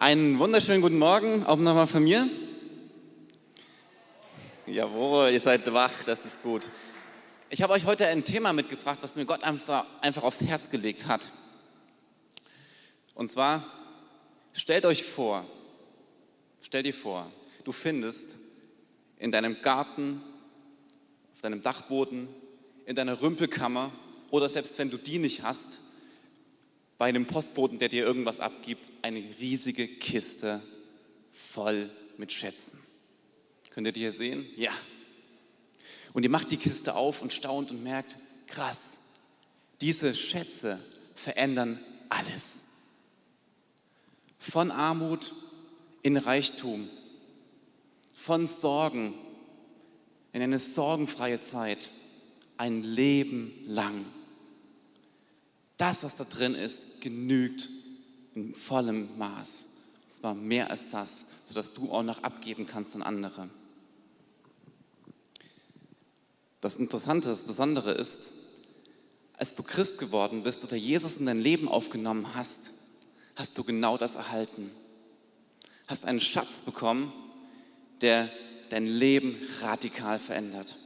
Einen wunderschönen guten Morgen, auch nochmal von mir. Jawohl, ihr seid wach, das ist gut. Ich habe euch heute ein Thema mitgebracht, was mir Gott einfach, aufs Herz gelegt hat. Und zwar, stellt euch vor, stell dir vor, du findest in deinem Garten, auf deinem Dachboden, in deiner Rümpelkammer oder selbst wenn du die nicht hast, bei einem Postboten, der dir irgendwas abgibt, eine riesige Kiste voll mit Schätzen. Könnt ihr die hier sehen? Ja. Und ihr macht die Kiste auf und staunt und merkt, krass, diese Schätze verändern alles. Von Armut in Reichtum, von Sorgen in eine sorgenfreie Zeit, ein Leben lang das, was da drin ist, genügt in vollem Maß. Und zwar mehr als das, sodass du auch noch abgeben kannst an andere. Das Interessante, das Besondere ist, als du Christ geworden bist oder Jesus in dein Leben aufgenommen hast, hast du genau das erhalten. Hast einen Schatz bekommen, der dein Leben radikal verändert.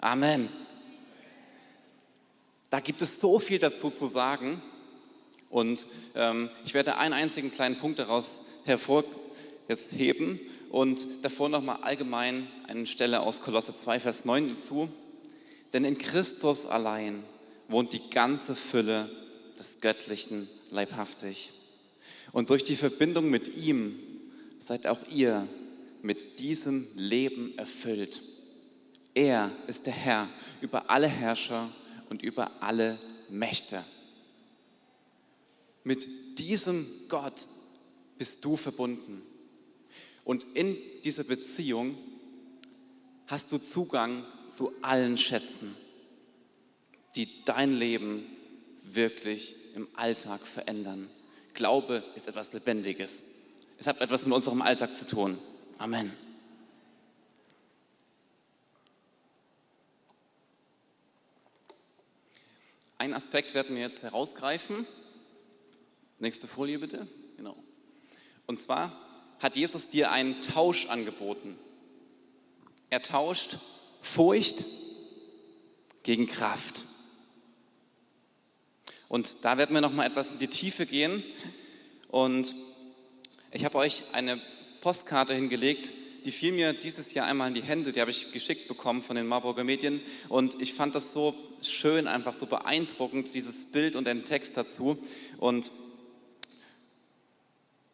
Amen. Da gibt es so viel dazu zu sagen. Und ähm, ich werde einen einzigen kleinen Punkt daraus hervor jetzt heben und davor nochmal allgemein eine Stelle aus Kolosse 2, Vers 9 dazu. Denn in Christus allein wohnt die ganze Fülle des Göttlichen leibhaftig. Und durch die Verbindung mit ihm seid auch ihr mit diesem Leben erfüllt. Er ist der Herr über alle Herrscher und über alle Mächte. Mit diesem Gott bist du verbunden. Und in dieser Beziehung hast du Zugang zu allen Schätzen, die dein Leben wirklich im Alltag verändern. Glaube ist etwas Lebendiges. Es hat etwas mit unserem Alltag zu tun. Amen. Einen Aspekt werden wir jetzt herausgreifen. Nächste Folie bitte. Genau. Und zwar hat Jesus dir einen Tausch angeboten. Er tauscht Furcht gegen Kraft. Und da werden wir noch mal etwas in die Tiefe gehen. Und ich habe euch eine Postkarte hingelegt, die fiel mir dieses Jahr einmal in die Hände, die habe ich geschickt bekommen von den Marburger Medien und ich fand das so schön, einfach so beeindruckend, dieses Bild und den Text dazu. Und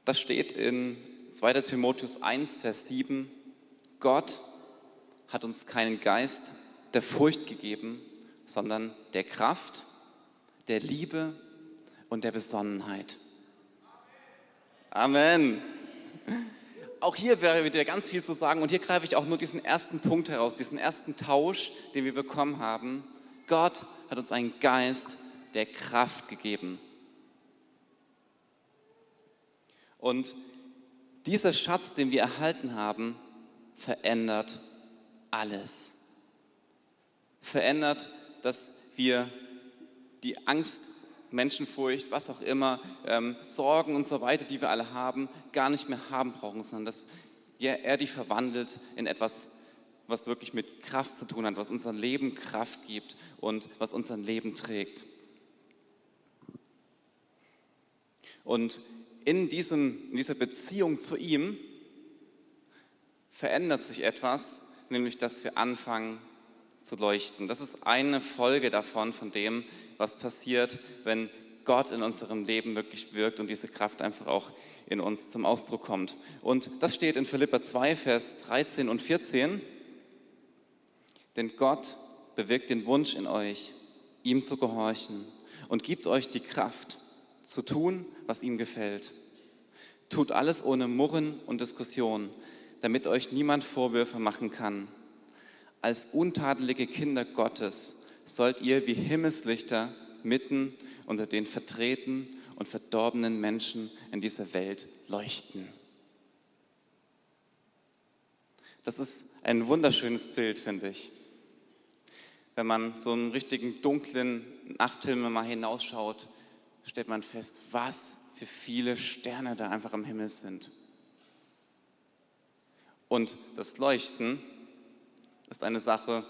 das steht in 2. Timotheus 1, Vers 7, Gott hat uns keinen Geist der Furcht gegeben, sondern der Kraft, der Liebe und der Besonnenheit. Amen auch hier wäre wieder ganz viel zu sagen und hier greife ich auch nur diesen ersten Punkt heraus, diesen ersten Tausch, den wir bekommen haben. Gott hat uns einen Geist der Kraft gegeben. Und dieser Schatz, den wir erhalten haben, verändert alles. Verändert, dass wir die Angst Menschenfurcht, was auch immer, ähm, Sorgen und so weiter, die wir alle haben, gar nicht mehr haben brauchen, sondern dass er die verwandelt in etwas, was wirklich mit Kraft zu tun hat, was unser Leben Kraft gibt und was unser Leben trägt. Und in, diesem, in dieser Beziehung zu ihm verändert sich etwas, nämlich dass wir anfangen zu leuchten. Das ist eine Folge davon, von dem, was passiert, wenn Gott in unserem Leben wirklich wirkt und diese Kraft einfach auch in uns zum Ausdruck kommt. Und das steht in Philippa 2, Vers 13 und 14. Denn Gott bewirkt den Wunsch in euch, ihm zu gehorchen und gibt euch die Kraft zu tun, was ihm gefällt. Tut alles ohne Murren und Diskussion, damit euch niemand Vorwürfe machen kann. Als untadelige Kinder Gottes sollt ihr wie Himmelslichter mitten unter den vertreten und verdorbenen Menschen in dieser Welt leuchten. Das ist ein wunderschönes Bild, finde ich. Wenn man so einen richtigen dunklen Nachthimmel mal hinausschaut, stellt man fest, was wie viele Sterne da einfach am Himmel sind. Und das Leuchten ist eine Sache,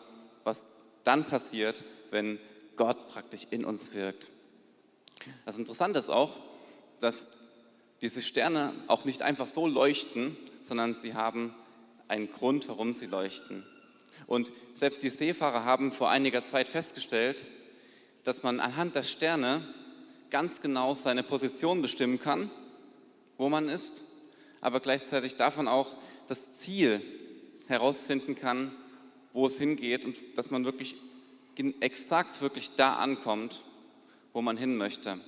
was dann passiert, wenn Gott praktisch in uns wirkt. Das Interessante ist auch, dass diese Sterne auch nicht einfach so leuchten, sondern sie haben einen Grund, warum sie leuchten. Und selbst die Seefahrer haben vor einiger Zeit festgestellt, dass man anhand der Sterne ganz genau seine Position bestimmen kann, wo man ist, aber gleichzeitig davon auch das Ziel herausfinden kann, wo es hingeht und dass man wirklich exakt wirklich da ankommt, wo man hin möchte.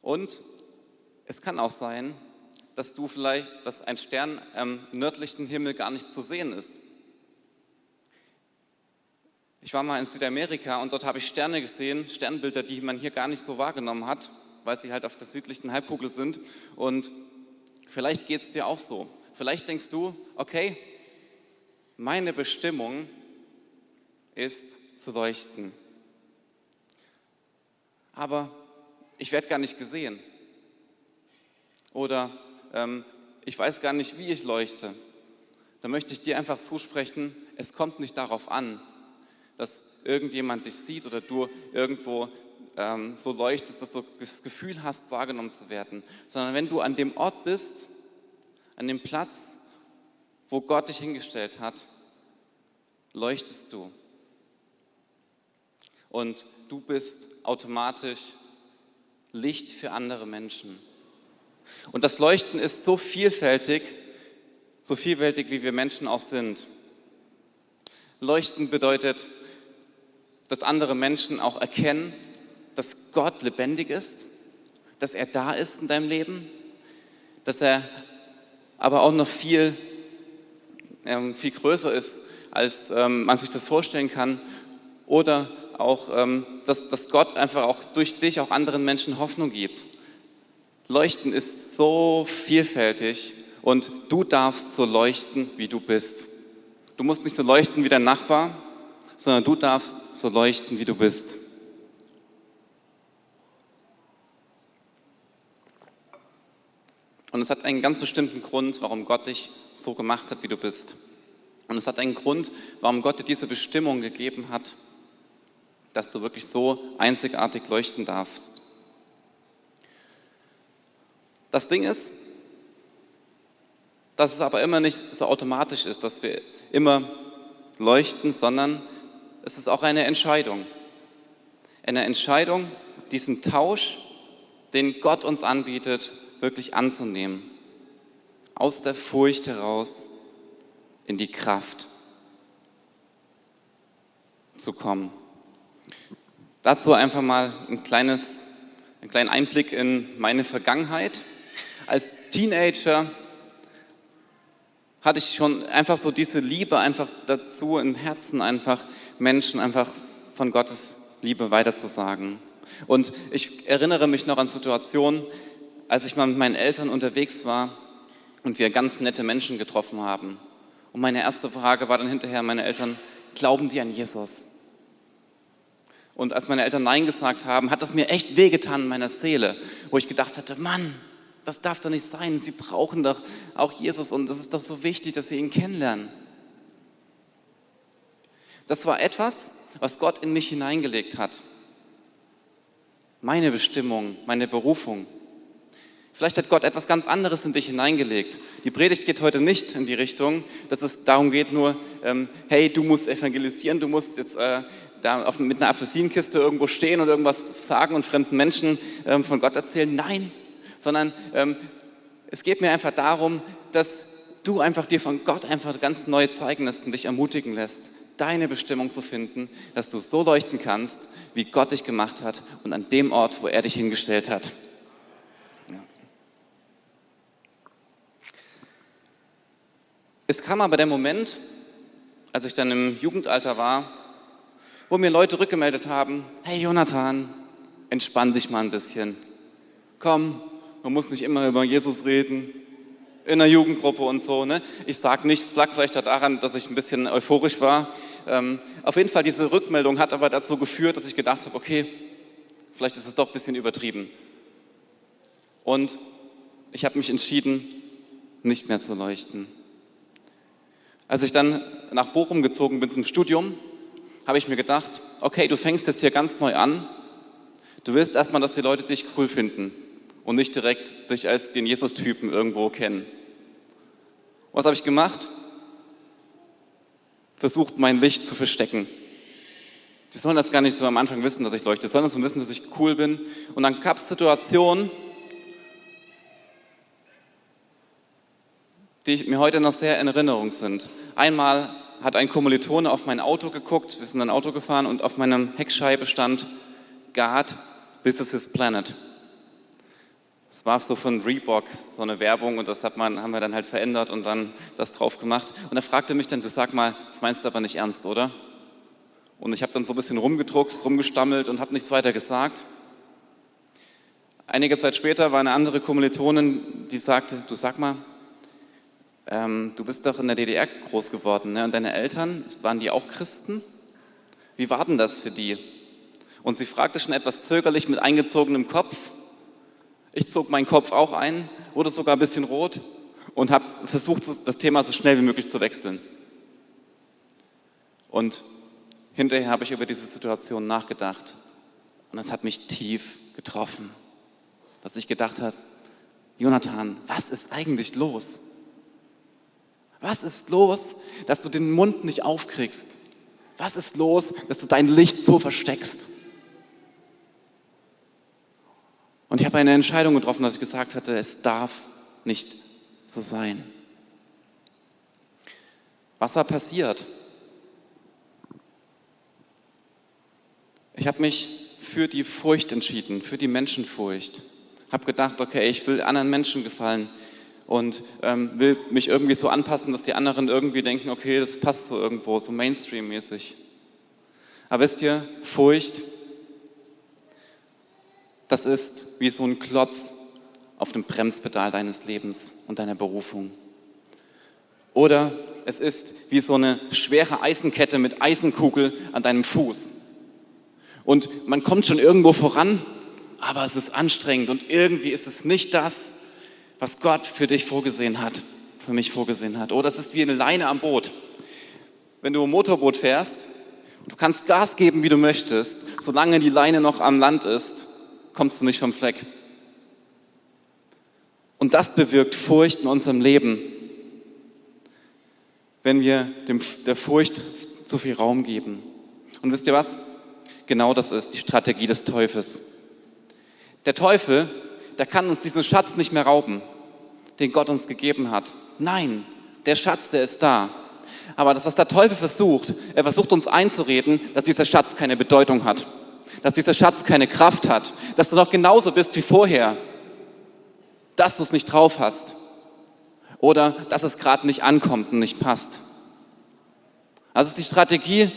Und es kann auch sein, dass du vielleicht, dass ein Stern am nördlichen Himmel gar nicht zu sehen ist. Ich war mal in Südamerika und dort habe ich Sterne gesehen, Sternbilder, die man hier gar nicht so wahrgenommen hat, weil sie halt auf der südlichen Halbkugel sind. Und vielleicht geht es dir auch so. Vielleicht denkst du, okay, meine Bestimmung ist zu leuchten. Aber ich werde gar nicht gesehen. Oder ähm, ich weiß gar nicht, wie ich leuchte. Da möchte ich dir einfach zusprechen, es kommt nicht darauf an, dass irgendjemand dich sieht oder du irgendwo ähm, so leuchtest, dass du das Gefühl hast, wahrgenommen zu werden, sondern wenn du an dem Ort bist, an dem Platz, wo Gott dich hingestellt hat, leuchtest du. Und du bist automatisch Licht für andere Menschen. Und das Leuchten ist so vielfältig, so vielfältig, wie wir Menschen auch sind. Leuchten bedeutet, dass andere Menschen auch erkennen, dass Gott lebendig ist, dass er da ist in deinem Leben, dass er aber auch noch viel, ähm, viel größer ist, als ähm, man sich das vorstellen kann. Oder auch, ähm, dass, dass Gott einfach auch durch dich auch anderen Menschen Hoffnung gibt. Leuchten ist so vielfältig und du darfst so leuchten, wie du bist. Du musst nicht so leuchten wie dein Nachbar, sondern du darfst so leuchten, wie du bist. Und es hat einen ganz bestimmten Grund, warum Gott dich so gemacht hat, wie du bist. Und es hat einen Grund, warum Gott dir diese Bestimmung gegeben hat, dass du wirklich so einzigartig leuchten darfst. Das Ding ist, dass es aber immer nicht so automatisch ist, dass wir immer leuchten, sondern es ist auch eine Entscheidung. Eine Entscheidung, diesen Tausch, den Gott uns anbietet, wirklich anzunehmen. Aus der Furcht heraus in die Kraft zu kommen. Dazu einfach mal ein kleines, einen kleinen Einblick in meine Vergangenheit. Als Teenager hatte ich schon einfach so diese Liebe einfach dazu im Herzen einfach Menschen einfach von Gottes Liebe weiterzusagen. Und ich erinnere mich noch an Situationen, als ich mal mit meinen Eltern unterwegs war und wir ganz nette Menschen getroffen haben. Und meine erste Frage war dann hinterher, meine Eltern, glauben die an Jesus? Und als meine Eltern Nein gesagt haben, hat das mir echt wehgetan in meiner Seele, wo ich gedacht hatte, Mann, das darf doch nicht sein. Sie brauchen doch auch Jesus und es ist doch so wichtig, dass sie ihn kennenlernen. Das war etwas, was Gott in mich hineingelegt hat. Meine Bestimmung, meine Berufung. Vielleicht hat Gott etwas ganz anderes in dich hineingelegt. Die Predigt geht heute nicht in die Richtung, dass es darum geht, nur, ähm, hey, du musst evangelisieren, du musst jetzt äh, da auf, mit einer Apfelsinenkiste irgendwo stehen und irgendwas sagen und fremden Menschen ähm, von Gott erzählen. Nein, sondern ähm, es geht mir einfach darum, dass du einfach dir von Gott einfach ganz neu zeigen lässt und dich ermutigen lässt, deine Bestimmung zu finden, dass du so leuchten kannst, wie Gott dich gemacht hat und an dem Ort, wo er dich hingestellt hat. Es kam aber der Moment, als ich dann im Jugendalter war, wo mir Leute rückgemeldet haben, hey Jonathan, entspann dich mal ein bisschen. Komm, man muss nicht immer über Jesus reden, in der Jugendgruppe und so. Ne? Ich sage nicht, lag vielleicht daran, dass ich ein bisschen euphorisch war. Ähm, auf jeden Fall, diese Rückmeldung hat aber dazu geführt, dass ich gedacht habe, okay, vielleicht ist es doch ein bisschen übertrieben. Und ich habe mich entschieden, nicht mehr zu leuchten. Als ich dann nach Bochum gezogen bin zum Studium, habe ich mir gedacht, okay, du fängst jetzt hier ganz neu an. Du willst erstmal, dass die Leute dich cool finden und nicht direkt dich als den Jesus-Typen irgendwo kennen. Was habe ich gemacht? Versucht, mein Licht zu verstecken. Die sollen das gar nicht so am Anfang wissen, dass ich leuchte. Die sollen das so wissen, dass ich cool bin. Und dann gab es Situationen, die mir heute noch sehr in Erinnerung sind. Einmal hat ein Kommilitone auf mein Auto geguckt, wir sind ein Auto gefahren und auf meiner Heckscheibe stand, God, this is his planet. Das war so von Reebok, so eine Werbung und das hat man, haben wir dann halt verändert und dann das drauf gemacht. Und er fragte mich dann, du sag mal, das meinst du aber nicht ernst, oder? Und ich habe dann so ein bisschen rumgedruckst, rumgestammelt und habe nichts weiter gesagt. Einige Zeit später war eine andere Kommilitonin, die sagte, du sag mal, ähm, du bist doch in der DDR groß geworden ne? und deine Eltern, waren die auch Christen? Wie war denn das für die? Und sie fragte schon etwas zögerlich mit eingezogenem Kopf. Ich zog meinen Kopf auch ein, wurde sogar ein bisschen rot und habe versucht, das Thema so schnell wie möglich zu wechseln. Und hinterher habe ich über diese Situation nachgedacht und es hat mich tief getroffen, dass ich gedacht habe, Jonathan, was ist eigentlich los? Was ist los, dass du den Mund nicht aufkriegst? Was ist los, dass du dein Licht so versteckst? Und ich habe eine Entscheidung getroffen, dass ich gesagt hatte, es darf nicht so sein. Was war passiert? Ich habe mich für die Furcht entschieden, für die Menschenfurcht. Habe gedacht, okay, ich will anderen Menschen gefallen und ähm, will mich irgendwie so anpassen, dass die anderen irgendwie denken, okay, das passt so irgendwo, so Mainstream-mäßig. Aber wisst ihr, Furcht, das ist wie so ein Klotz auf dem Bremspedal deines Lebens und deiner Berufung. Oder es ist wie so eine schwere Eisenkette mit Eisenkugel an deinem Fuß. Und man kommt schon irgendwo voran, aber es ist anstrengend und irgendwie ist es nicht das, was Gott für dich vorgesehen hat, für mich vorgesehen hat. Oder es ist wie eine Leine am Boot. Wenn du ein Motorboot fährst, du kannst Gas geben, wie du möchtest, solange die Leine noch am Land ist, kommst du nicht vom Fleck. Und das bewirkt Furcht in unserem Leben, wenn wir dem, der Furcht zu viel Raum geben. Und wisst ihr was? Genau das ist die Strategie des Teufels. Der Teufel der kann uns diesen Schatz nicht mehr rauben, den Gott uns gegeben hat. Nein, der Schatz, der ist da. Aber das, was der Teufel versucht, er versucht uns einzureden, dass dieser Schatz keine Bedeutung hat, dass dieser Schatz keine Kraft hat, dass du noch genauso bist wie vorher, dass du es nicht drauf hast oder dass es gerade nicht ankommt und nicht passt. Das ist die Strategie,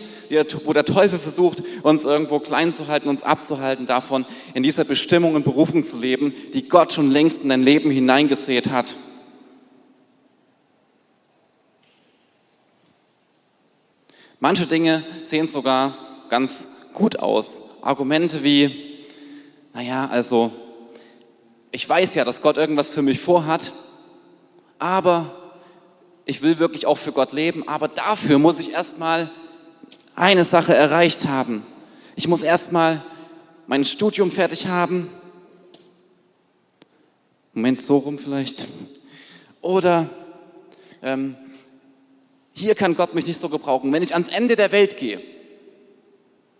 wo der Teufel versucht, uns irgendwo klein zu halten, uns abzuhalten davon, in dieser Bestimmung und Berufung zu leben, die Gott schon längst in dein Leben hineingesät hat. Manche Dinge sehen sogar ganz gut aus. Argumente wie, naja, also ich weiß ja, dass Gott irgendwas für mich vorhat, aber ich will wirklich auch für Gott leben, aber dafür muss ich erstmal eine Sache erreicht haben. Ich muss erstmal mein Studium fertig haben. Moment, so rum vielleicht. Oder ähm, hier kann Gott mich nicht so gebrauchen. Wenn ich ans Ende der Welt gehe,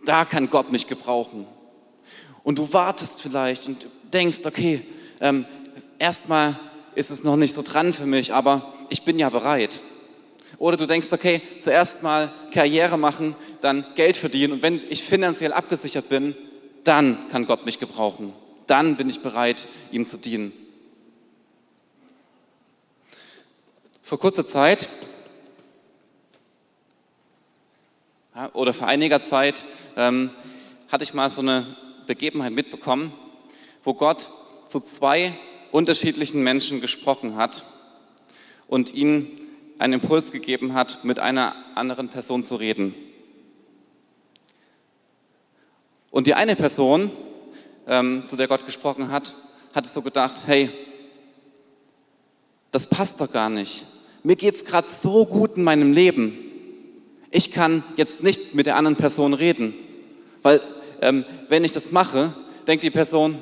da kann Gott mich gebrauchen. Und du wartest vielleicht und denkst, okay, ähm, erstmal ist es noch nicht so dran für mich, aber ich bin ja bereit. Oder du denkst, okay, zuerst mal Karriere machen, dann Geld verdienen und wenn ich finanziell abgesichert bin, dann kann Gott mich gebrauchen. Dann bin ich bereit, ihm zu dienen. Vor kurzer Zeit oder vor einiger Zeit ähm, hatte ich mal so eine Begebenheit mitbekommen, wo Gott zu zwei unterschiedlichen Menschen gesprochen hat und ihnen einen Impuls gegeben hat, mit einer anderen Person zu reden. Und die eine Person ähm, zu der Gott gesprochen hat, hatte so gedacht, hey, das passt doch gar nicht. Mir geht es gerade so gut in meinem Leben. Ich kann jetzt nicht mit der anderen Person reden, weil ähm, wenn ich das mache, denkt die Person,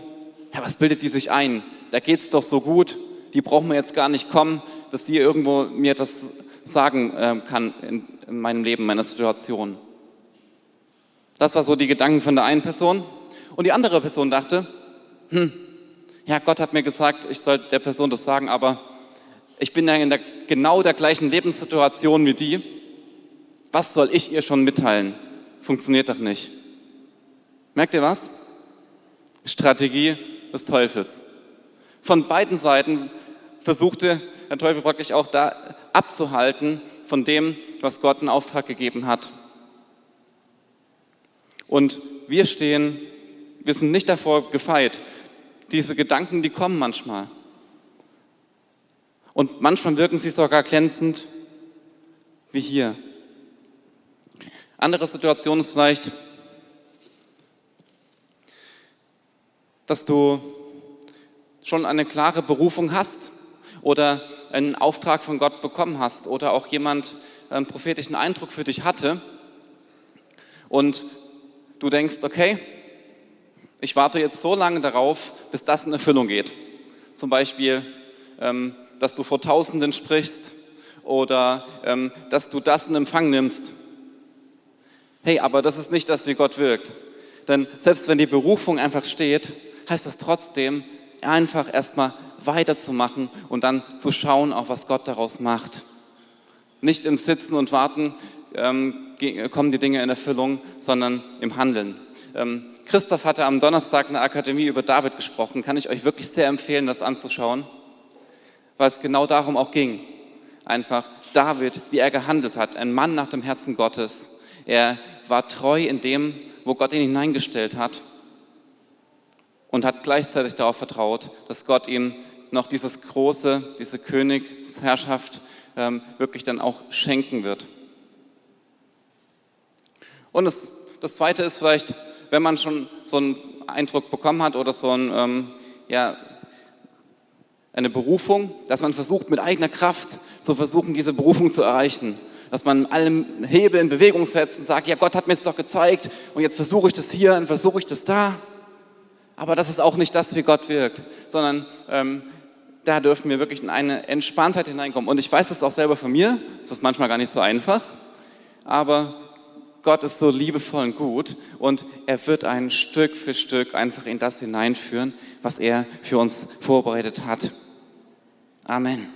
ja, was bildet die sich ein? Da geht es doch so gut, die brauchen wir jetzt gar nicht kommen, dass die irgendwo mir etwas sagen äh, kann in, in meinem Leben, meiner Situation. Das war so die Gedanken von der einen Person. Und die andere Person dachte, hm, ja, Gott hat mir gesagt, ich soll der Person das sagen, aber ich bin ja in der, genau der gleichen Lebenssituation wie die. Was soll ich ihr schon mitteilen? Funktioniert doch nicht. Merkt ihr was? Strategie des Teufels. Von beiden Seiten versuchte der Teufel praktisch auch da abzuhalten von dem, was Gott in Auftrag gegeben hat. Und wir stehen, wir sind nicht davor gefeit. Diese Gedanken, die kommen manchmal. Und manchmal wirken sie sogar glänzend, wie hier. Andere Situation ist vielleicht, dass du schon eine klare Berufung hast oder einen Auftrag von Gott bekommen hast oder auch jemand einen prophetischen Eindruck für dich hatte und du denkst, okay, ich warte jetzt so lange darauf, bis das in Erfüllung geht. Zum Beispiel, ähm, dass du vor Tausenden sprichst oder ähm, dass du das in Empfang nimmst. Hey, aber das ist nicht das, wie Gott wirkt. Denn selbst wenn die Berufung einfach steht, heißt das trotzdem, einfach erstmal weiterzumachen und dann zu schauen, auch was Gott daraus macht. Nicht im Sitzen und Warten ähm, kommen die Dinge in Erfüllung, sondern im Handeln. Ähm, Christoph hatte am Donnerstag in der Akademie über David gesprochen. Kann ich euch wirklich sehr empfehlen, das anzuschauen, weil es genau darum auch ging. Einfach David, wie er gehandelt hat, ein Mann nach dem Herzen Gottes. Er war treu in dem, wo Gott ihn hineingestellt hat und hat gleichzeitig darauf vertraut, dass Gott ihm noch dieses große, diese Königsherrschaft ähm, wirklich dann auch schenken wird. Und das, das Zweite ist vielleicht, wenn man schon so einen Eindruck bekommen hat oder so ein, ähm, ja, eine Berufung, dass man versucht, mit eigener Kraft zu versuchen, diese Berufung zu erreichen. Dass man alle Hebel in Bewegung setzt und sagt, ja, Gott hat mir es doch gezeigt und jetzt versuche ich das hier und versuche ich das da. Aber das ist auch nicht das, wie Gott wirkt, sondern ähm, da dürfen wir wirklich in eine Entspanntheit hineinkommen. Und ich weiß das auch selber von mir, das ist manchmal gar nicht so einfach, aber Gott ist so liebevoll und gut und er wird einen Stück für Stück einfach in das hineinführen, was er für uns vorbereitet hat. Amen.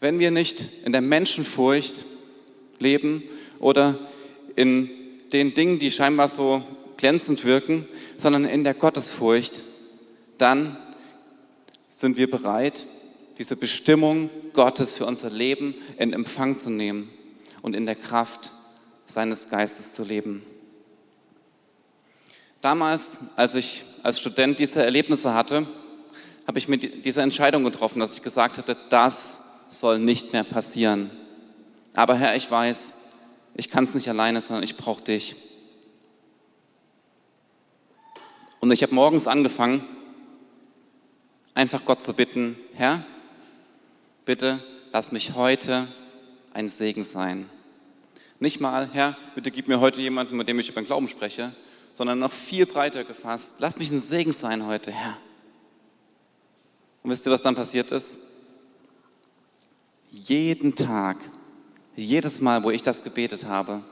Wenn wir nicht in der Menschenfurcht leben oder in den Dingen, die scheinbar so glänzend wirken, sondern in der Gottesfurcht, dann sind wir bereit, diese Bestimmung Gottes für unser Leben in Empfang zu nehmen und in der Kraft seines Geistes zu leben. Damals, als ich als Student diese Erlebnisse hatte, habe ich mir diese Entscheidung getroffen, dass ich gesagt hatte, das soll nicht mehr passieren. Aber Herr, ich weiß, ich kann es nicht alleine, sondern ich brauche dich. Und ich habe morgens angefangen, einfach Gott zu bitten, Herr, bitte lass mich heute ein Segen sein. Nicht mal, Herr, bitte gib mir heute jemanden, mit dem ich über den Glauben spreche, sondern noch viel breiter gefasst, lass mich ein Segen sein heute, Herr. Und wisst ihr, was dann passiert ist? Jeden Tag jedes Mal, wo ich das gebetet habe,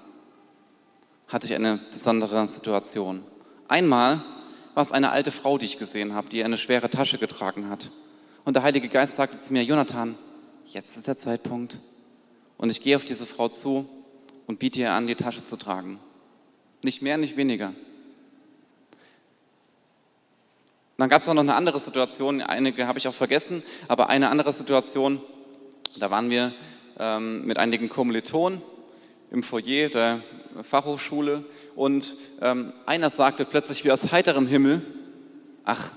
hatte ich eine besondere Situation. Einmal war es eine alte Frau, die ich gesehen habe, die eine schwere Tasche getragen hat. Und der Heilige Geist sagte zu mir, Jonathan, jetzt ist der Zeitpunkt. Und ich gehe auf diese Frau zu und biete ihr an, die Tasche zu tragen. Nicht mehr, nicht weniger. Dann gab es auch noch eine andere Situation, einige habe ich auch vergessen, aber eine andere Situation, da waren wir ähm, mit einigen Kommilitonen im Foyer der Fachhochschule und ähm, einer sagte plötzlich wie aus heiterem Himmel, ach,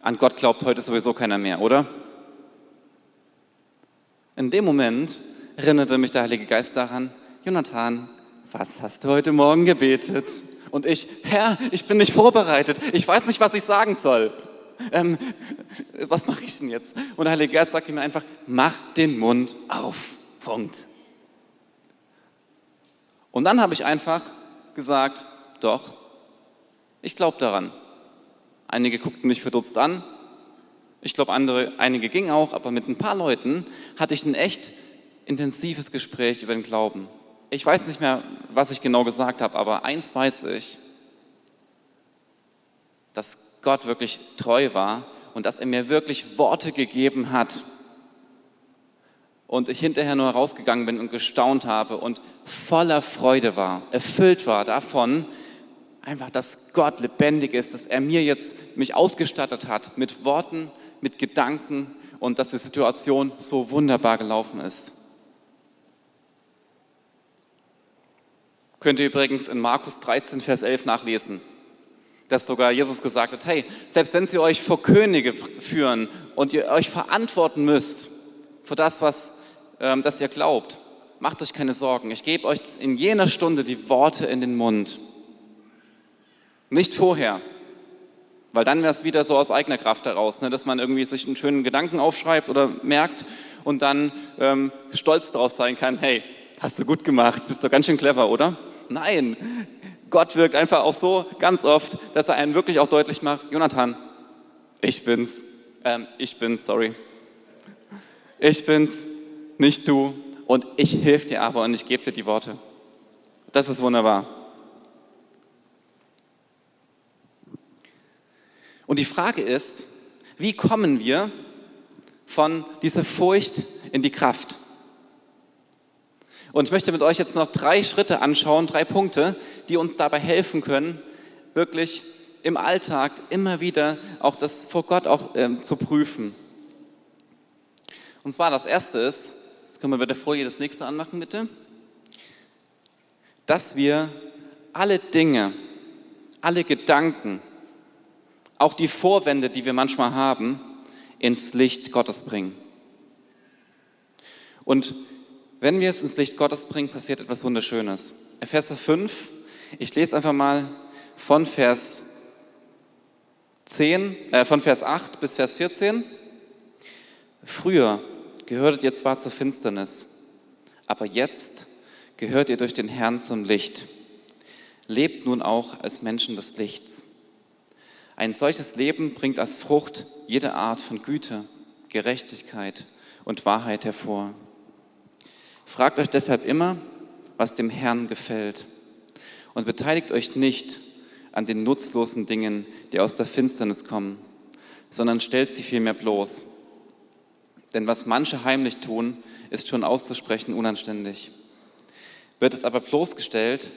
an Gott glaubt heute sowieso keiner mehr, oder? In dem Moment erinnerte mich der Heilige Geist daran, Jonathan, was hast du heute Morgen gebetet? Und ich, Herr, ich bin nicht vorbereitet. Ich weiß nicht, was ich sagen soll. Ähm, was mache ich denn jetzt? Und der Heilige Geist sagte mir einfach, mach den Mund auf. Punkt. Und dann habe ich einfach gesagt, doch, ich glaube daran. Einige guckten mich verdutzt an. Ich glaube, andere, einige gingen auch, aber mit ein paar Leuten hatte ich ein echt intensives Gespräch über den Glauben. Ich weiß nicht mehr, was ich genau gesagt habe, aber eins weiß ich, dass Gott wirklich treu war und dass er mir wirklich Worte gegeben hat. Und ich hinterher nur rausgegangen bin und gestaunt habe und voller Freude war, erfüllt war davon, einfach, dass Gott lebendig ist, dass er mir jetzt mich ausgestattet hat mit Worten, mit Gedanken und dass die Situation so wunderbar gelaufen ist. Könnt ihr übrigens in Markus 13, Vers 11 nachlesen, dass sogar Jesus gesagt hat, hey, selbst wenn sie euch vor Könige führen und ihr euch verantworten müsst für das, was ähm, das ihr glaubt, macht euch keine Sorgen. Ich gebe euch in jener Stunde die Worte in den Mund. Nicht vorher, weil dann wäre es wieder so aus eigener Kraft heraus, ne, dass man irgendwie sich einen schönen Gedanken aufschreibt oder merkt und dann ähm, stolz darauf sein kann, hey, hast du gut gemacht, bist du ganz schön clever, oder? Nein, Gott wirkt einfach auch so ganz oft, dass er einen wirklich auch deutlich macht, Jonathan, ich bin's, ähm, ich bin's, sorry. Ich bin's, nicht du und ich helfe dir aber und ich gebe dir die Worte. Das ist wunderbar. Und die Frage ist, wie kommen wir von dieser Furcht in die Kraft? Und ich möchte mit euch jetzt noch drei Schritte anschauen, drei Punkte, die uns dabei helfen können, wirklich im Alltag immer wieder auch das vor Gott auch ähm, zu prüfen. Und zwar das erste ist, jetzt können wir bei der Folie das nächste anmachen, bitte, dass wir alle Dinge, alle Gedanken, auch die Vorwände, die wir manchmal haben, ins Licht Gottes bringen. Und wenn wir es ins Licht Gottes bringen, passiert etwas Wunderschönes. Epheser 5, ich lese einfach mal von Vers 10, äh, von Vers 8 bis Vers 14. Früher gehörtet ihr zwar zur Finsternis, aber jetzt gehört ihr durch den Herrn zum Licht. Lebt nun auch als Menschen des Lichts. Ein solches Leben bringt als Frucht jede Art von Güte, Gerechtigkeit und Wahrheit hervor. Fragt euch deshalb immer, was dem Herrn gefällt und beteiligt euch nicht an den nutzlosen Dingen, die aus der Finsternis kommen, sondern stellt sie vielmehr bloß. Denn was manche heimlich tun, ist schon auszusprechen unanständig. Wird es aber bloßgestellt,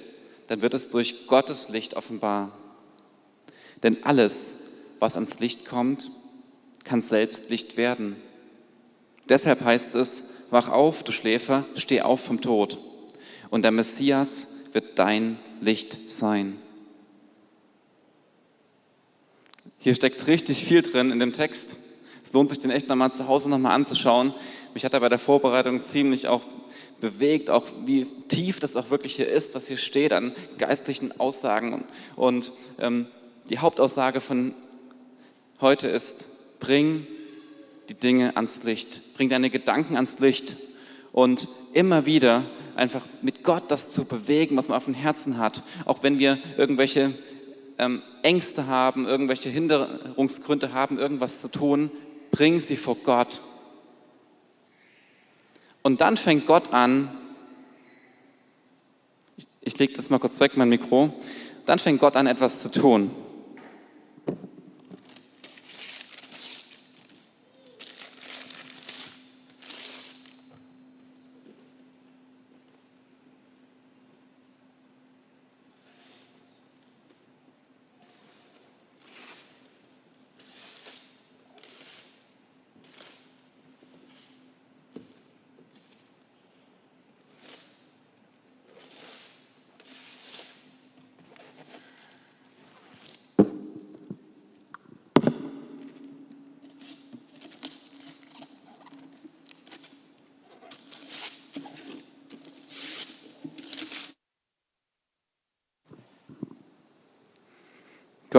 dann wird es durch Gottes Licht offenbar. Denn alles, was ans Licht kommt, kann selbst Licht werden. Deshalb heißt es, wach auf, du Schläfer, steh auf vom Tod. Und der Messias wird dein Licht sein. Hier steckt richtig viel drin in dem Text. Es lohnt sich den echt nochmal zu Hause nochmal anzuschauen. Mich hat er bei der Vorbereitung ziemlich auch bewegt, auch wie tief das auch wirklich hier ist, was hier steht an geistlichen Aussagen. Und ähm, die Hauptaussage von heute ist, bring die Dinge ans Licht. Bring deine Gedanken ans Licht und immer wieder einfach mit Gott das zu bewegen, was man auf dem Herzen hat. Auch wenn wir irgendwelche ähm, Ängste haben, irgendwelche Hinderungsgründe haben, irgendwas zu tun, bring sie vor Gott. Und dann fängt Gott an, ich, ich lege das mal kurz weg, mein Mikro, dann fängt Gott an, etwas zu tun.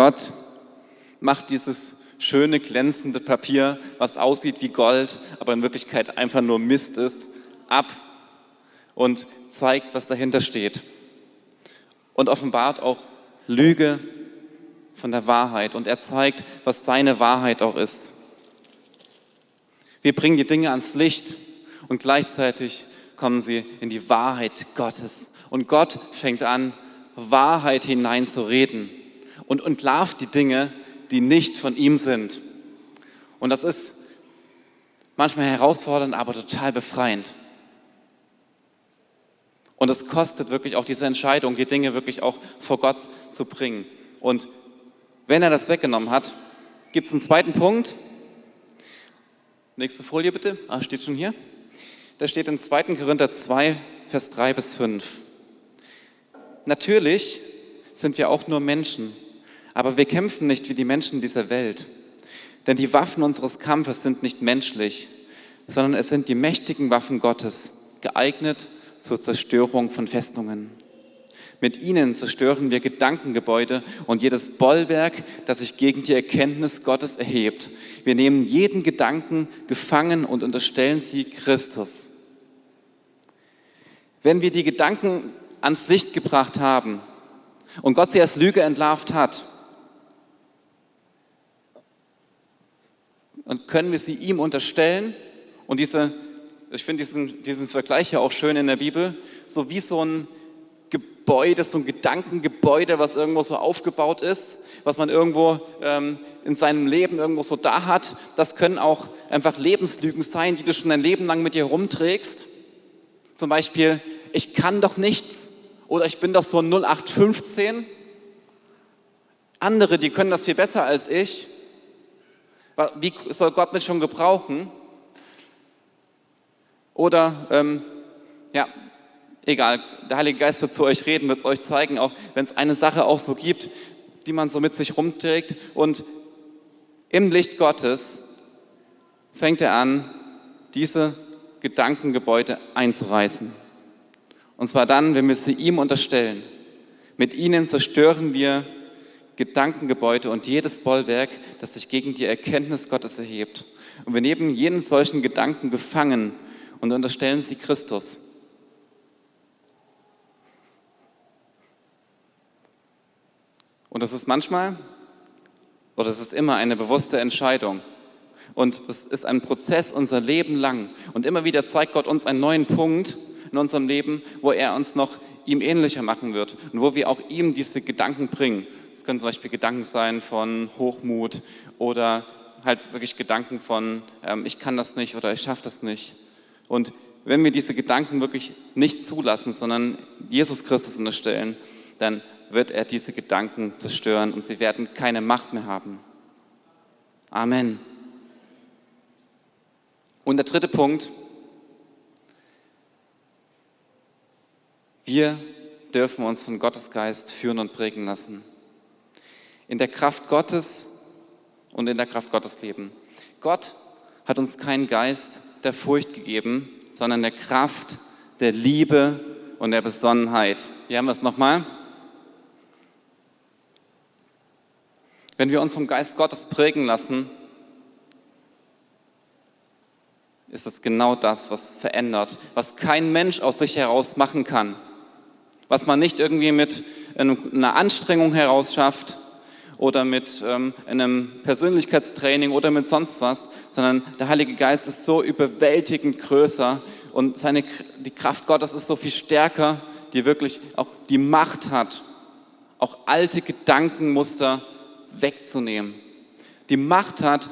Gott macht dieses schöne, glänzende Papier, was aussieht wie Gold, aber in Wirklichkeit einfach nur Mist ist, ab und zeigt, was dahinter steht. Und offenbart auch Lüge von der Wahrheit. Und er zeigt, was seine Wahrheit auch ist. Wir bringen die Dinge ans Licht und gleichzeitig kommen sie in die Wahrheit Gottes. Und Gott fängt an, Wahrheit hineinzureden und entlarvt die Dinge, die nicht von ihm sind. Und das ist manchmal herausfordernd, aber total befreiend. Und es kostet wirklich auch diese Entscheidung, die Dinge wirklich auch vor Gott zu bringen. Und wenn er das weggenommen hat, gibt es einen zweiten Punkt. Nächste Folie bitte. Ah, steht schon hier. Da steht in 2. Korinther 2, Vers 3 bis 5. Natürlich sind wir auch nur Menschen aber wir kämpfen nicht wie die Menschen dieser Welt. Denn die Waffen unseres Kampfes sind nicht menschlich, sondern es sind die mächtigen Waffen Gottes, geeignet zur Zerstörung von Festungen. Mit ihnen zerstören wir Gedankengebäude und jedes Bollwerk, das sich gegen die Erkenntnis Gottes erhebt. Wir nehmen jeden Gedanken gefangen und unterstellen sie Christus. Wenn wir die Gedanken ans Licht gebracht haben und Gott sie als Lüge entlarvt hat, und können wir sie ihm unterstellen. Und diese, ich finde diesen, diesen Vergleich ja auch schön in der Bibel, so wie so ein Gebäude, so ein Gedankengebäude, was irgendwo so aufgebaut ist, was man irgendwo ähm, in seinem Leben irgendwo so da hat. Das können auch einfach Lebenslügen sein, die du schon dein Leben lang mit dir rumträgst. Zum Beispiel, ich kann doch nichts oder ich bin doch so 0815. Andere, die können das viel besser als ich. Wie soll Gott mich schon gebrauchen? Oder, ähm, ja, egal, der Heilige Geist wird zu euch reden, wird es euch zeigen, auch wenn es eine Sache auch so gibt, die man so mit sich rumträgt. Und im Licht Gottes fängt er an, diese Gedankengebäude einzureißen. Und zwar dann, wenn wir sie ihm unterstellen. Mit ihnen zerstören wir Gedankengebäude und jedes Bollwerk, das sich gegen die Erkenntnis Gottes erhebt. Und wir nehmen jeden solchen Gedanken gefangen und unterstellen sie Christus. Und das ist manchmal oder es ist immer eine bewusste Entscheidung. Und das ist ein Prozess unser Leben lang. Und immer wieder zeigt Gott uns einen neuen Punkt in unserem Leben, wo er uns noch ihm ähnlicher machen wird und wo wir auch ihm diese Gedanken bringen. Es können zum Beispiel Gedanken sein von Hochmut oder halt wirklich Gedanken von, ähm, ich kann das nicht oder ich schaffe das nicht. Und wenn wir diese Gedanken wirklich nicht zulassen, sondern Jesus Christus unterstellen, dann wird er diese Gedanken zerstören und sie werden keine Macht mehr haben. Amen. Und der dritte Punkt, Wir dürfen uns von Gottes Geist führen und prägen lassen. In der Kraft Gottes und in der Kraft Gottes leben. Gott hat uns keinen Geist der Furcht gegeben, sondern der Kraft, der Liebe und der Besonnenheit. Hier haben wir es nochmal. Wenn wir uns vom Geist Gottes prägen lassen, ist es genau das, was verändert, was kein Mensch aus sich heraus machen kann was man nicht irgendwie mit einer Anstrengung heraus schafft oder mit ähm, einem Persönlichkeitstraining oder mit sonst was, sondern der Heilige Geist ist so überwältigend größer und seine, die Kraft Gottes ist so viel stärker, die wirklich auch die Macht hat, auch alte Gedankenmuster wegzunehmen. Die Macht hat,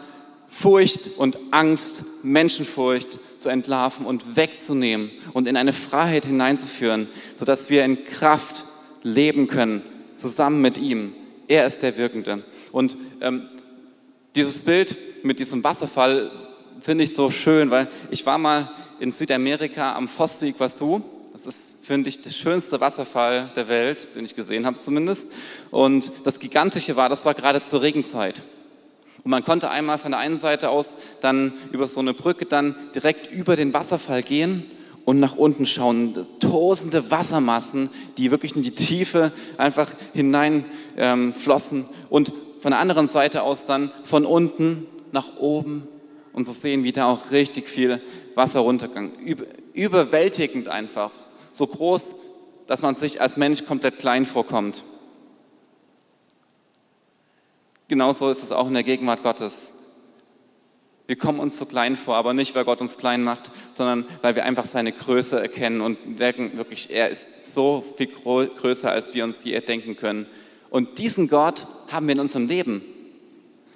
Furcht und Angst, Menschenfurcht zu entlarven und wegzunehmen und in eine Freiheit hineinzuführen, sodass wir in Kraft leben können, zusammen mit ihm. Er ist der Wirkende. Und ähm, dieses Bild mit diesem Wasserfall finde ich so schön, weil ich war mal in Südamerika am Foz do Iguaçu. Das ist, finde ich, der schönste Wasserfall der Welt, den ich gesehen habe zumindest. Und das Gigantische war, das war gerade zur Regenzeit. Und man konnte einmal von der einen Seite aus dann über so eine Brücke dann direkt über den Wasserfall gehen und nach unten schauen, tosende Wassermassen, die wirklich in die Tiefe einfach hineinflossen ähm, und von der anderen Seite aus dann von unten nach oben und so sehen, wie da auch richtig viel Wasser runtergegangen. Überwältigend einfach. So groß, dass man sich als Mensch komplett klein vorkommt. Genauso ist es auch in der Gegenwart Gottes. Wir kommen uns so klein vor, aber nicht, weil Gott uns klein macht, sondern weil wir einfach seine Größe erkennen und merken wirklich, er ist so viel größer, als wir uns je erdenken können. Und diesen Gott haben wir in unserem Leben.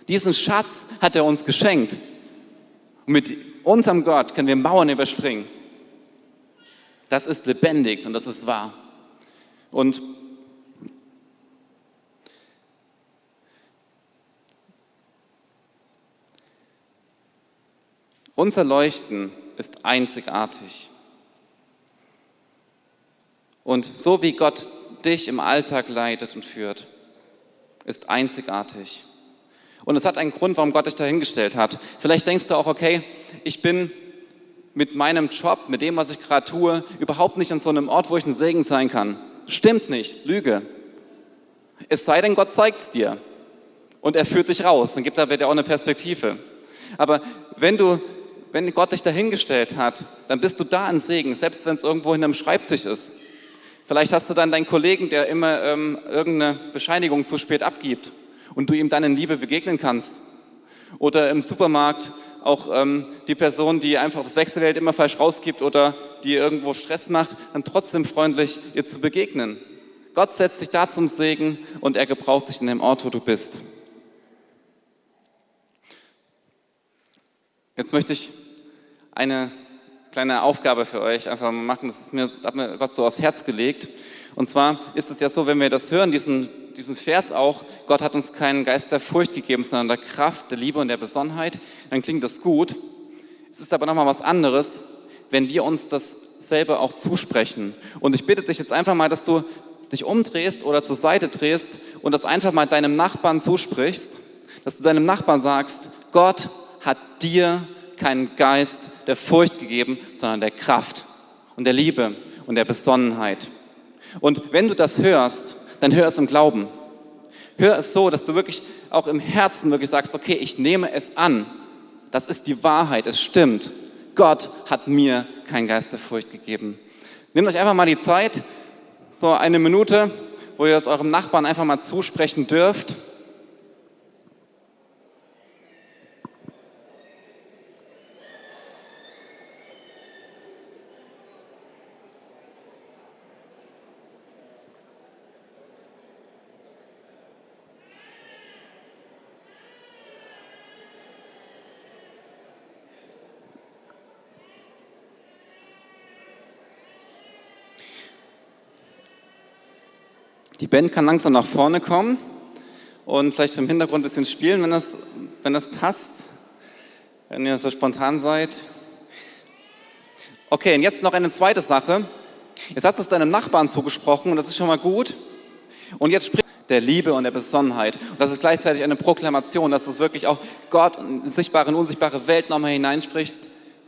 Diesen Schatz hat er uns geschenkt. Und mit unserem Gott können wir Mauern überspringen. Das ist lebendig und das ist wahr. Und unser Leuchten ist einzigartig. Und so wie Gott dich im Alltag leitet und führt, ist einzigartig. Und es hat einen Grund, warum Gott dich dahingestellt hat. Vielleicht denkst du auch, okay, ich bin mit meinem Job, mit dem, was ich gerade tue, überhaupt nicht an so einem Ort, wo ich ein Segen sein kann. Stimmt nicht, Lüge. Es sei denn, Gott zeigt es dir und er führt dich raus, dann gibt er dir auch eine Perspektive. Aber wenn du, wenn Gott dich dahingestellt hat, dann bist du da ein Segen, selbst wenn es irgendwo in einem Schreibtisch ist. Vielleicht hast du dann deinen Kollegen, der immer ähm, irgendeine Bescheinigung zu spät abgibt und du ihm dann in Liebe begegnen kannst. Oder im Supermarkt auch ähm, die Person, die einfach das Wechselgeld immer falsch rausgibt oder die irgendwo Stress macht, dann trotzdem freundlich ihr zu begegnen. Gott setzt dich da zum Segen und er gebraucht dich in dem Ort, wo du bist. Jetzt möchte ich eine kleine Aufgabe für euch einfach mal machen. Das ist mir, hat mir Gott so aufs Herz gelegt. Und zwar ist es ja so, wenn wir das hören, diesen, diesen Vers auch, Gott hat uns keinen Geist der Furcht gegeben, sondern der Kraft, der Liebe und der Besonnenheit, dann klingt das gut. Es ist aber nochmal was anderes, wenn wir uns das selber auch zusprechen. Und ich bitte dich jetzt einfach mal, dass du dich umdrehst oder zur Seite drehst und das einfach mal deinem Nachbarn zusprichst, dass du deinem Nachbarn sagst, Gott hat dir keinen Geist der Furcht gegeben, sondern der Kraft und der Liebe und der Besonnenheit. Und wenn du das hörst, dann hör es im Glauben. Hör es so, dass du wirklich auch im Herzen wirklich sagst, okay, ich nehme es an. Das ist die Wahrheit, es stimmt. Gott hat mir keinen Geist der Furcht gegeben. Nehmt euch einfach mal die Zeit, so eine Minute, wo ihr es eurem Nachbarn einfach mal zusprechen dürft. Band kann langsam nach vorne kommen und vielleicht im Hintergrund ein bisschen spielen, wenn das, wenn das passt, wenn ihr so spontan seid. Okay, und jetzt noch eine zweite Sache. Jetzt hast du es deinem Nachbarn zugesprochen und das ist schon mal gut. Und jetzt spricht der Liebe und der Besonnenheit. Und das ist gleichzeitig eine Proklamation, dass du es wirklich auch Gott in sichtbare und unsichtbare Welt nochmal hineinsprichst.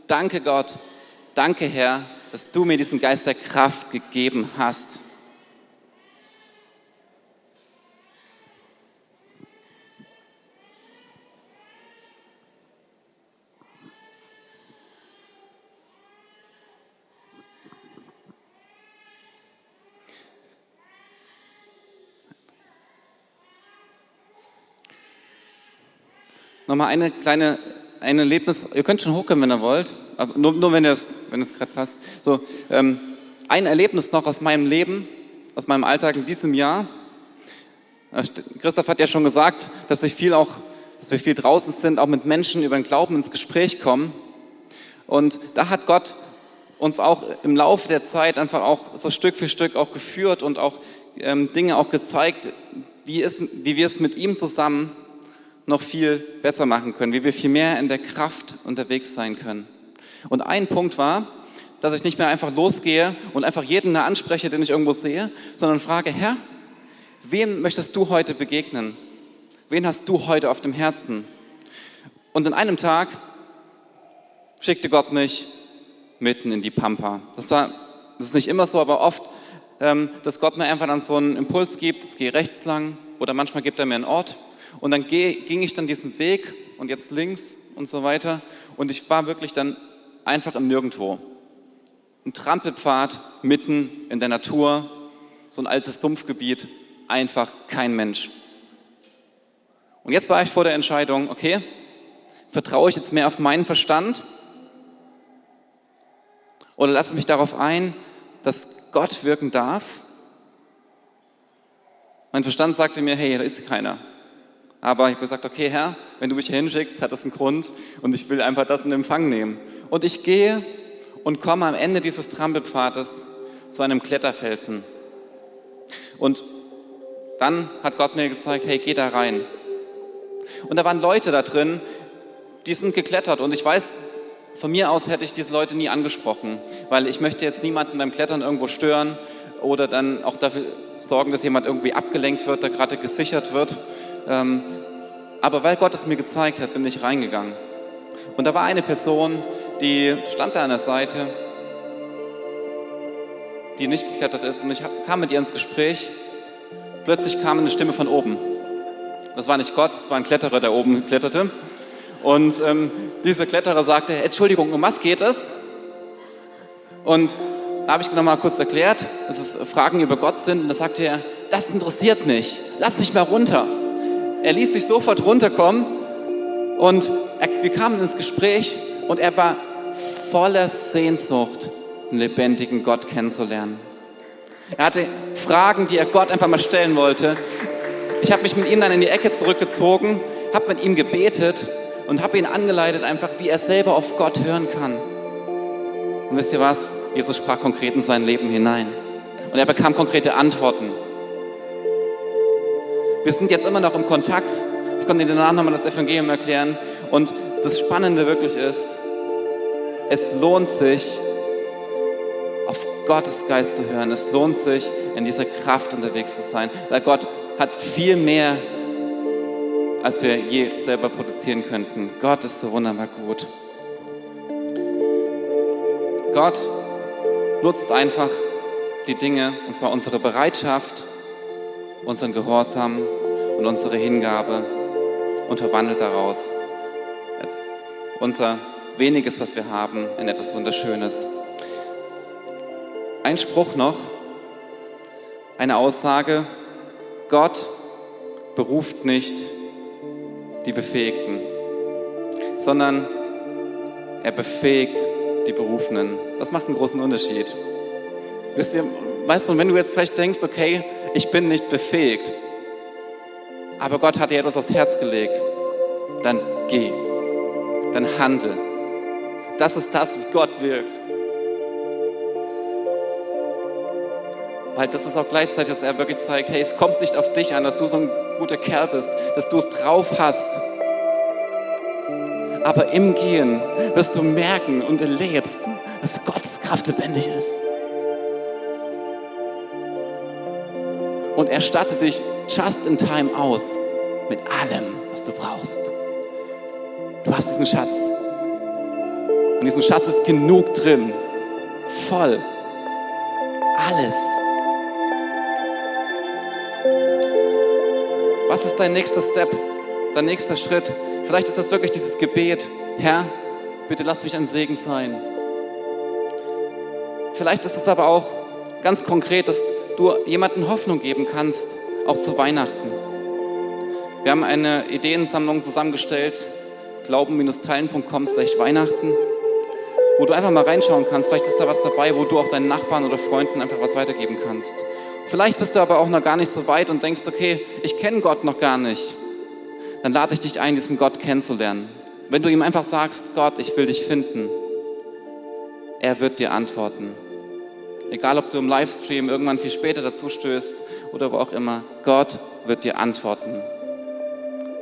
Danke Gott, danke Herr, dass du mir diesen Geist der Kraft gegeben hast. Nochmal eine kleine, ein Erlebnis, ihr könnt schon hochkommen, wenn ihr wollt, aber nur, nur wenn es wenn gerade passt. So, ähm, ein Erlebnis noch aus meinem Leben, aus meinem Alltag in diesem Jahr. Äh, Christoph hat ja schon gesagt, dass wir viel auch, dass wir viel draußen sind, auch mit Menschen über den Glauben ins Gespräch kommen. Und da hat Gott uns auch im Laufe der Zeit einfach auch so Stück für Stück auch geführt und auch ähm, Dinge auch gezeigt, wie, es, wie wir es mit ihm zusammen noch viel besser machen können, wie wir viel mehr in der Kraft unterwegs sein können. Und ein Punkt war, dass ich nicht mehr einfach losgehe und einfach jeden anspreche, den ich irgendwo sehe, sondern frage, Herr, wem möchtest du heute begegnen? Wen hast du heute auf dem Herzen? Und in einem Tag schickte Gott mich mitten in die Pampa. Das, war, das ist nicht immer so, aber oft, ähm, dass Gott mir einfach dann so einen Impuls gibt, jetzt gehe rechts lang oder manchmal gibt er mir einen Ort und dann ging ich dann diesen Weg und jetzt links und so weiter und ich war wirklich dann einfach im Nirgendwo. Ein Trampelpfad mitten in der Natur, so ein altes Sumpfgebiet, einfach kein Mensch. Und jetzt war ich vor der Entscheidung, okay, vertraue ich jetzt mehr auf meinen Verstand oder lasse mich darauf ein, dass Gott wirken darf? Mein Verstand sagte mir, hey, da ist keiner. Aber ich habe gesagt, okay, Herr, wenn du mich hier hinschickst, hat das einen Grund und ich will einfach das in Empfang nehmen. Und ich gehe und komme am Ende dieses Trampelpfades zu einem Kletterfelsen. Und dann hat Gott mir gezeigt, hey, geh da rein. Und da waren Leute da drin, die sind geklettert und ich weiß, von mir aus hätte ich diese Leute nie angesprochen, weil ich möchte jetzt niemanden beim Klettern irgendwo stören oder dann auch dafür sorgen, dass jemand irgendwie abgelenkt wird, der gerade gesichert wird. Ähm, aber weil Gott es mir gezeigt hat, bin ich reingegangen. Und da war eine Person, die stand da an der Seite, die nicht geklettert ist. Und ich kam mit ihr ins Gespräch. Plötzlich kam eine Stimme von oben. Das war nicht Gott, das war ein Kletterer, der oben kletterte. Und ähm, dieser Kletterer sagte, Entschuldigung, um was geht es? Und da habe ich noch mal kurz erklärt, dass es Fragen über Gott sind. Und da sagte er, das interessiert mich, lass mich mal runter. Er ließ sich sofort runterkommen und er, wir kamen ins Gespräch und er war voller Sehnsucht, einen lebendigen Gott kennenzulernen. Er hatte Fragen, die er Gott einfach mal stellen wollte. Ich habe mich mit ihm dann in die Ecke zurückgezogen, habe mit ihm gebetet und habe ihn angeleitet, einfach wie er selber auf Gott hören kann. Und wisst ihr was? Jesus sprach konkret in sein Leben hinein. Und er bekam konkrete Antworten. Wir sind jetzt immer noch im Kontakt. Ich konnte dir danach nochmal das Evangelium erklären. Und das Spannende wirklich ist, es lohnt sich, auf Gottes Geist zu hören. Es lohnt sich, in dieser Kraft unterwegs zu sein, weil Gott hat viel mehr als wir je selber produzieren könnten. Gott ist so wunderbar gut. Gott nutzt einfach die Dinge, und zwar unsere Bereitschaft, unseren Gehorsam und unsere Hingabe und verwandelt daraus unser weniges, was wir haben, in etwas Wunderschönes. Ein Spruch noch, eine Aussage, Gott beruft nicht die Befähigten, sondern er befähigt die Berufenen. Das macht einen großen Unterschied. Wisst ihr, weißt du, wenn du jetzt vielleicht denkst, okay, ich bin nicht befähigt, aber Gott hat dir etwas aufs Herz gelegt, dann geh, dann handel. Das ist das, wie Gott wirkt. Weil das ist auch gleichzeitig, dass er wirklich zeigt, hey, es kommt nicht auf dich an, dass du so ein guter Kerl bist, dass du es drauf hast. Aber im Gehen wirst du merken und erlebst, dass Gottes Kraft lebendig ist. Und er stattet dich just in time aus mit allem, was du brauchst. Du hast diesen Schatz. Und in diesem Schatz ist genug drin. Voll. Alles. Was ist dein nächster Step, dein nächster Schritt? Vielleicht ist das wirklich dieses Gebet, Herr, bitte lass mich ein Segen sein. Vielleicht ist es aber auch ganz konkret, dass du jemandem Hoffnung geben kannst, auch zu Weihnachten. Wir haben eine Ideensammlung zusammengestellt, glauben-teilen.com slash Weihnachten, wo du einfach mal reinschauen kannst. Vielleicht ist da was dabei, wo du auch deinen Nachbarn oder Freunden einfach was weitergeben kannst. Vielleicht bist du aber auch noch gar nicht so weit und denkst, okay, ich kenne Gott noch gar nicht. Dann lade ich dich ein, diesen Gott kennenzulernen. Wenn du ihm einfach sagst, Gott, ich will dich finden, er wird dir antworten. Egal, ob du im Livestream irgendwann viel später dazu stößt oder wo auch immer, Gott wird dir antworten.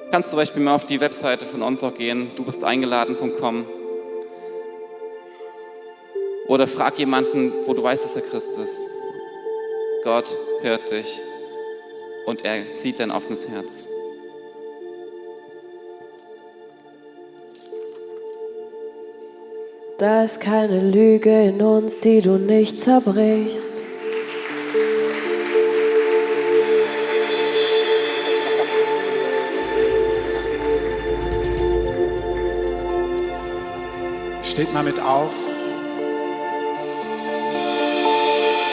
Du kannst zum Beispiel mal auf die Webseite von uns auch gehen, du bist eingeladen.com oder frag jemanden, wo du weißt, dass er Christ ist. Gott hört dich und er sieht dein offenes Herz. Da ist keine Lüge in uns, die du nicht zerbrichst. Steht mal mit auf.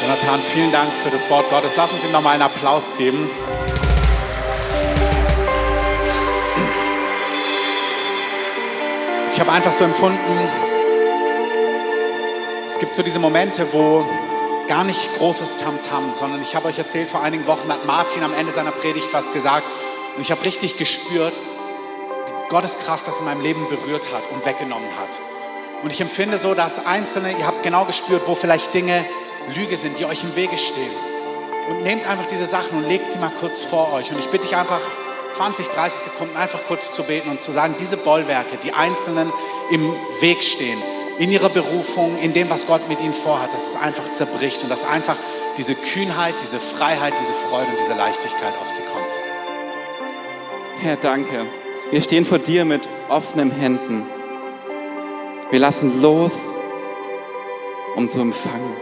Jonathan, vielen Dank für das Wort Gottes. Lass uns ihm nochmal einen Applaus geben. Ich habe einfach so empfunden, gibt so diese Momente, wo gar nicht großes Tamtam, -Tam, sondern ich habe euch erzählt, vor einigen Wochen hat Martin am Ende seiner Predigt was gesagt und ich habe richtig gespürt, wie Gottes Kraft das in meinem Leben berührt hat und weggenommen hat. Und ich empfinde so, dass Einzelne, ihr habt genau gespürt, wo vielleicht Dinge Lüge sind, die euch im Wege stehen. Und nehmt einfach diese Sachen und legt sie mal kurz vor euch. Und ich bitte dich einfach 20, 30 Sekunden einfach kurz zu beten und zu sagen, diese Bollwerke, die Einzelnen im Weg stehen, in ihrer Berufung, in dem, was Gott mit ihnen vorhat, dass es einfach zerbricht und dass einfach diese Kühnheit, diese Freiheit, diese Freude und diese Leichtigkeit auf sie kommt. Herr, danke. Wir stehen vor dir mit offenen Händen. Wir lassen los, um zu empfangen.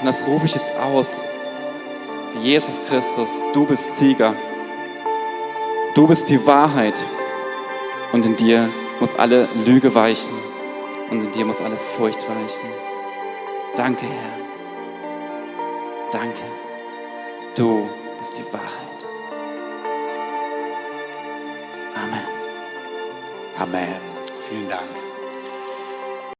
Und das rufe ich jetzt aus. Jesus Christus, du bist Sieger. Du bist die Wahrheit. Und in dir muss alle Lüge weichen. Und in dir muss alle Furcht weichen. Danke, Herr. Danke. Du bist die Wahrheit. Amen. Amen. Vielen Dank.